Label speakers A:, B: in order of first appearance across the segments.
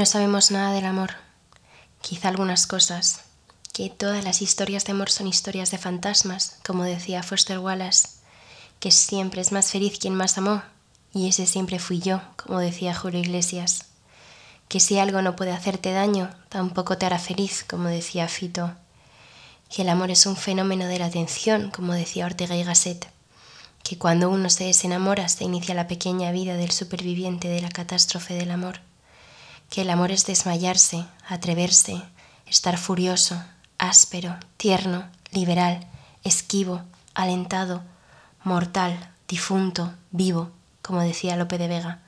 A: No sabemos nada del amor, quizá algunas cosas, que todas las historias de amor son historias de fantasmas, como decía Foster Wallace, que siempre es más feliz quien más amó, y ese siempre fui yo, como decía Julio Iglesias, que si algo no puede hacerte daño, tampoco te hará feliz, como decía Fito, que el amor es un fenómeno de la atención, como decía Ortega y Gasset, que cuando uno se desenamora se inicia la pequeña vida del superviviente de la catástrofe del amor que el amor es desmayarse, atreverse, estar furioso, áspero, tierno, liberal, esquivo, alentado, mortal, difunto, vivo, como decía Lope de Vega,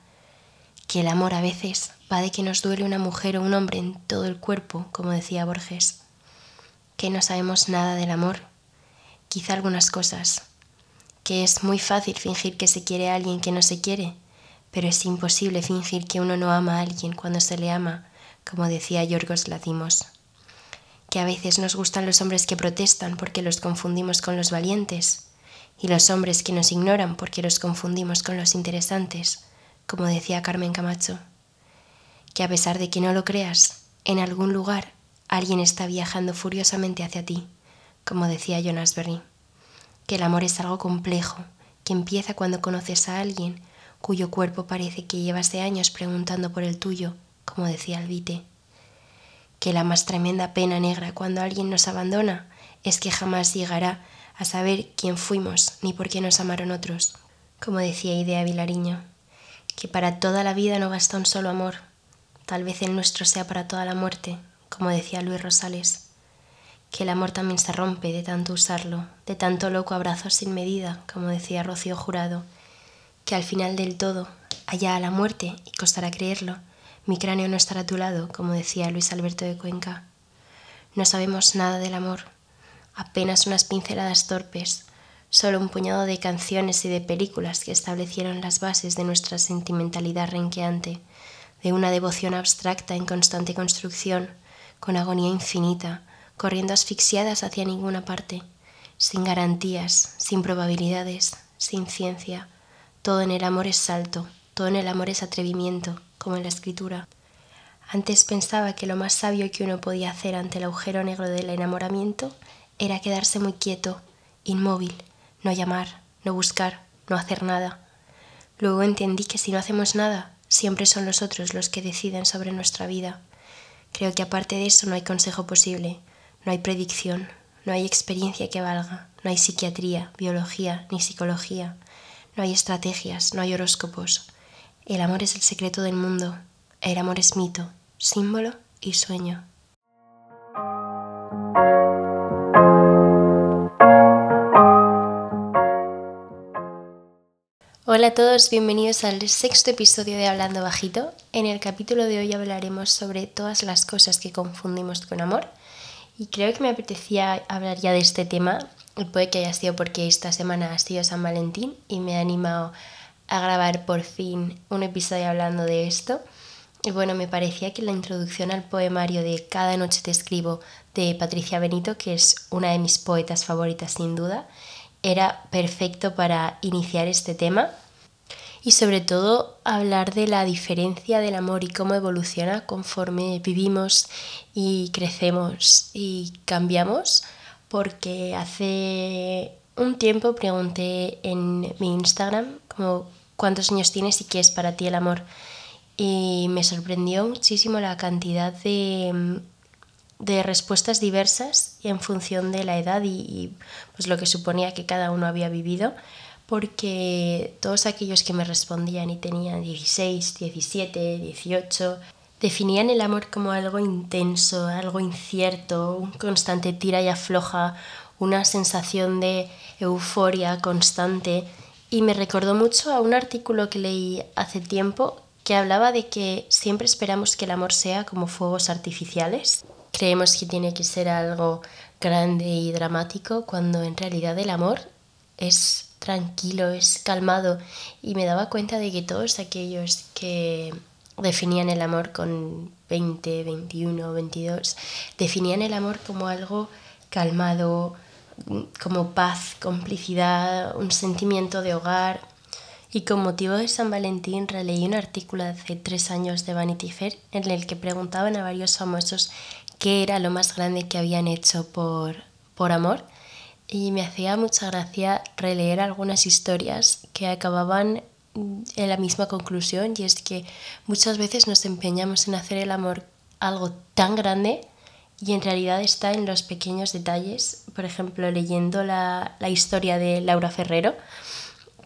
A: que el amor a veces va de que nos duele una mujer o un hombre en todo el cuerpo, como decía Borges, que no sabemos nada del amor, quizá algunas cosas, que es muy fácil fingir que se quiere a alguien que no se quiere, pero es imposible fingir que uno no ama a alguien cuando se le ama, como decía Yorgos Latimos. Que a veces nos gustan los hombres que protestan porque los confundimos con los valientes, y los hombres que nos ignoran porque los confundimos con los interesantes, como decía Carmen Camacho. Que a pesar de que no lo creas, en algún lugar alguien está viajando furiosamente hacia ti, como decía Jonas Berry. Que el amor es algo complejo, que empieza cuando conoces a alguien cuyo cuerpo parece que llevas de años preguntando por el tuyo, como decía Alvite. Que la más tremenda pena negra cuando alguien nos abandona es que jamás llegará a saber quién fuimos ni por qué nos amaron otros, como decía Idea Vilariño. Que para toda la vida no basta un solo amor, tal vez el nuestro sea para toda la muerte, como decía Luis Rosales. Que el amor también se rompe de tanto usarlo, de tanto loco abrazo sin medida, como decía Rocío Jurado, que al final del todo, allá a la muerte, y costará creerlo, mi cráneo no estará a tu lado, como decía Luis Alberto de Cuenca. No sabemos nada del amor, apenas unas pinceladas torpes, solo un puñado de canciones y de películas que establecieron las bases de nuestra sentimentalidad renqueante, de una devoción abstracta en constante construcción, con agonía infinita, corriendo asfixiadas hacia ninguna parte, sin garantías, sin probabilidades, sin ciencia, todo en el amor es salto, todo en el amor es atrevimiento, como en la escritura. Antes pensaba que lo más sabio que uno podía hacer ante el agujero negro del enamoramiento era quedarse muy quieto, inmóvil, no llamar, no buscar, no hacer nada. Luego entendí que si no hacemos nada, siempre son los otros los que deciden sobre nuestra vida. Creo que aparte de eso no hay consejo posible, no hay predicción, no hay experiencia que valga, no hay psiquiatría, biología ni psicología, no hay estrategias, no hay horóscopos. El amor es el secreto del mundo. El amor es mito, símbolo y sueño. Hola a todos, bienvenidos al sexto episodio de Hablando Bajito. En el capítulo de hoy hablaremos sobre todas las cosas que confundimos con amor y creo que me apetecía hablar ya de este tema puede que haya sido porque esta semana ha sido San Valentín y me ha animado a grabar por fin un episodio hablando de esto. Y bueno, me parecía que la introducción al poemario de Cada noche te escribo de Patricia Benito, que es una de mis poetas favoritas sin duda, era perfecto para iniciar este tema y sobre todo hablar de la diferencia del amor y cómo evoluciona conforme vivimos y crecemos y cambiamos porque hace un tiempo pregunté en mi Instagram como cuántos años tienes y qué es para ti el amor. Y me sorprendió muchísimo la cantidad de, de respuestas diversas en función de la edad y, pues lo que suponía que cada uno había vivido, porque todos aquellos que me respondían y tenían 16, 17, 18, definían el amor como algo intenso, algo incierto, un constante tira y afloja, una sensación de euforia constante y me recordó mucho a un artículo que leí hace tiempo que hablaba de que siempre esperamos que el amor sea como fuegos artificiales. Creemos que tiene que ser algo grande y dramático cuando en realidad el amor es tranquilo, es calmado y me daba cuenta de que todos aquellos que definían el amor con 20, 21, 22, definían el amor como algo calmado, como paz, complicidad, un sentimiento de hogar. Y con motivo de San Valentín releí un artículo hace tres años de Vanity Fair en el que preguntaban a varios famosos qué era lo más grande que habían hecho por, por amor. Y me hacía mucha gracia releer algunas historias que acababan en la misma conclusión y es que muchas veces nos empeñamos en hacer el amor algo tan grande y en realidad está en los pequeños detalles. Por ejemplo, leyendo la, la historia de Laura Ferrero,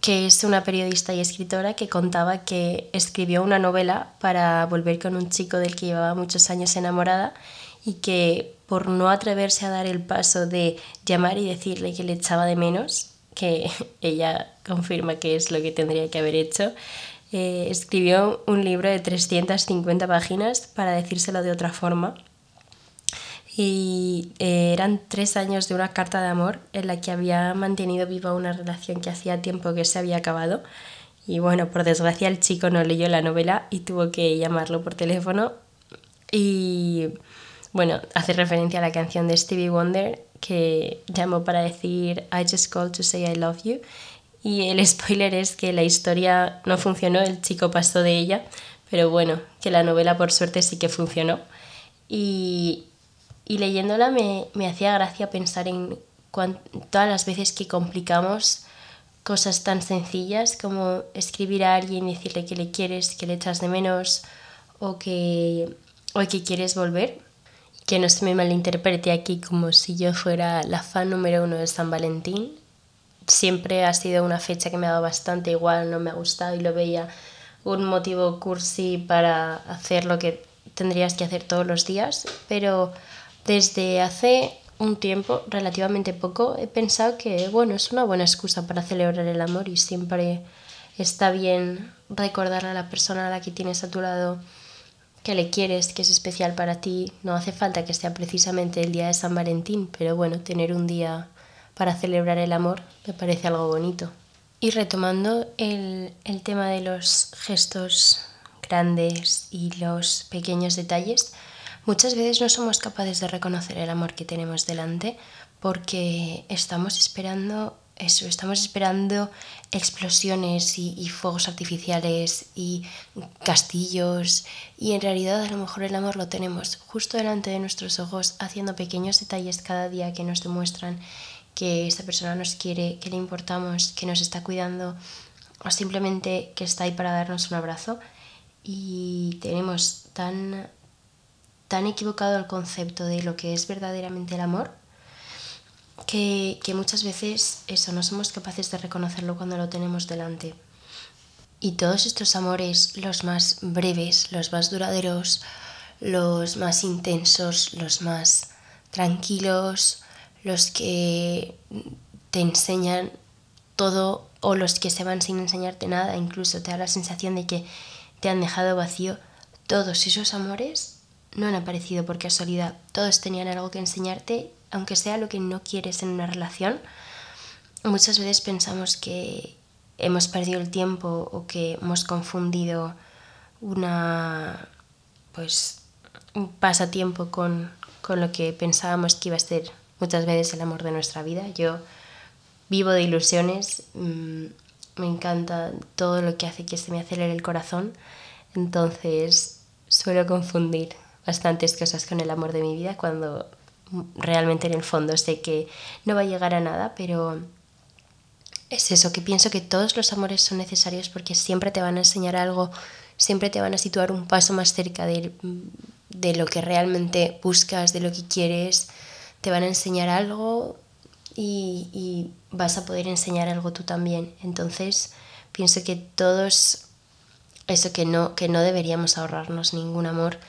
A: que es una periodista y escritora que contaba que escribió una novela para volver con un chico del que llevaba muchos años enamorada y que por no atreverse a dar el paso de llamar y decirle que le echaba de menos, que ella confirma que es lo que tendría que haber hecho, eh, escribió un libro de 350 páginas para decírselo de otra forma. Y eh, eran tres años de una carta de amor en la que había mantenido viva una relación que hacía tiempo que se había acabado. Y bueno, por desgracia el chico no leyó la novela y tuvo que llamarlo por teléfono. Y bueno, hace referencia a la canción de Stevie Wonder que llamó para decir I just called to say I love you. Y el spoiler es que la historia no funcionó, el chico pasó de ella, pero bueno, que la novela por suerte sí que funcionó. Y, y leyéndola me, me, hacía gracia pensar en todas las veces que complicamos cosas tan sencillas como escribir a alguien y decirle que le quieres, que le echas de menos o que, o que quieres volver que no se me malinterprete aquí como si yo fuera la fan número uno de San Valentín. Siempre ha sido una fecha que me ha dado bastante igual, no me ha gustado y lo veía un motivo cursi para hacer lo que tendrías que hacer todos los días, pero desde hace un tiempo, relativamente poco, he pensado que bueno, es una buena excusa para celebrar el amor y siempre está bien recordar a la persona a la que tienes a tu lado que le quieres, que es especial para ti. No hace falta que sea precisamente el día de San Valentín, pero bueno, tener un día para celebrar el amor me parece algo bonito. Y retomando el, el tema de los gestos grandes y los pequeños detalles, muchas veces no somos capaces de reconocer el amor que tenemos delante porque estamos esperando eso, estamos esperando explosiones y, fuegos artificiales y castillos y en realidad a lo mejor el amor lo tenemos justo delante de nuestros ojos haciendo pequeños detalles cada día que nos demuestran que esta persona nos quiere, que le importamos, que nos está cuidando o simplemente que está ahí para darnos un abrazo. Y tenemos tan, tan equivocado el concepto de lo que es verdaderamente el amor que, muchas veces eso no somos capaces de reconocerlo cuando lo tenemos delante. Y todos estos amores, los más breves, los más duraderos, los más intensos, los más tranquilos, los que te enseñan todo o los que se van sin enseñarte nada, incluso te da la sensación de que te han dejado vacío, todos esos amores no han aparecido por casualidad, todos tenían algo que enseñarte aunque sea lo que no quieres en una relación, muchas veces pensamos que hemos perdido el tiempo o que hemos confundido una pues un pasatiempo con, con lo que pensábamos que iba a ser muchas veces el amor de nuestra vida. Yo vivo de ilusiones, mm, me encanta todo lo que hace que se me acelere el corazón, entonces suelo confundir bastantes cosas con el amor de mi vida cuando realmente en el fondo sé que no va a llegar a nada, pero es eso, que pienso que todos los amores son necesarios porque siempre te van a enseñar algo, siempre te van a situar un paso más cerca de, de lo que realmente buscas, de lo que quieres, te van a enseñar algo y, y vas a poder enseñar algo tú también. Entonces, pienso que todos, eso que no, que no deberíamos ahorrarnos ningún amor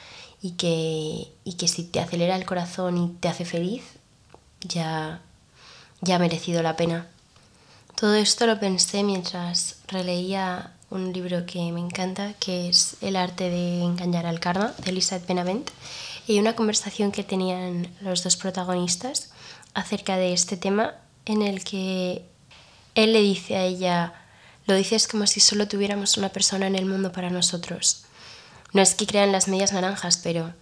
A: y que, y que si te acelera el corazón y te hace feliz, ya, ya ha merecido la pena. Todo esto lo pensé mientras releía un libro que me encanta, que es El arte de engañar al karma, de Elizabeth Benavent, y una conversación que tenían los dos protagonistas acerca de este tema en el que él le dice a ella, lo dices como si solo tuviéramos una persona en el mundo para nosotros. No es que crean las medias naranjas, pero,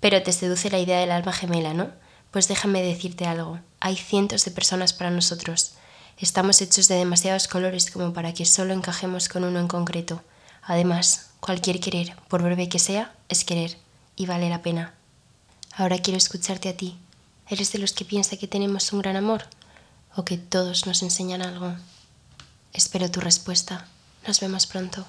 A: pero te seduce la idea del alma gemela, ¿no? Pues déjame decirte algo. Hay cientos de personas para nosotros. Estamos hechos de demasiados colores como para que solo encajemos con uno en concreto. Además, cualquier querer, por breve que sea, es querer y vale la pena. Ahora quiero escucharte a ti. ¿Eres de los que piensa que tenemos un gran amor? ¿O que todos nos enseñan algo? Espero tu respuesta. Nos vemos pronto.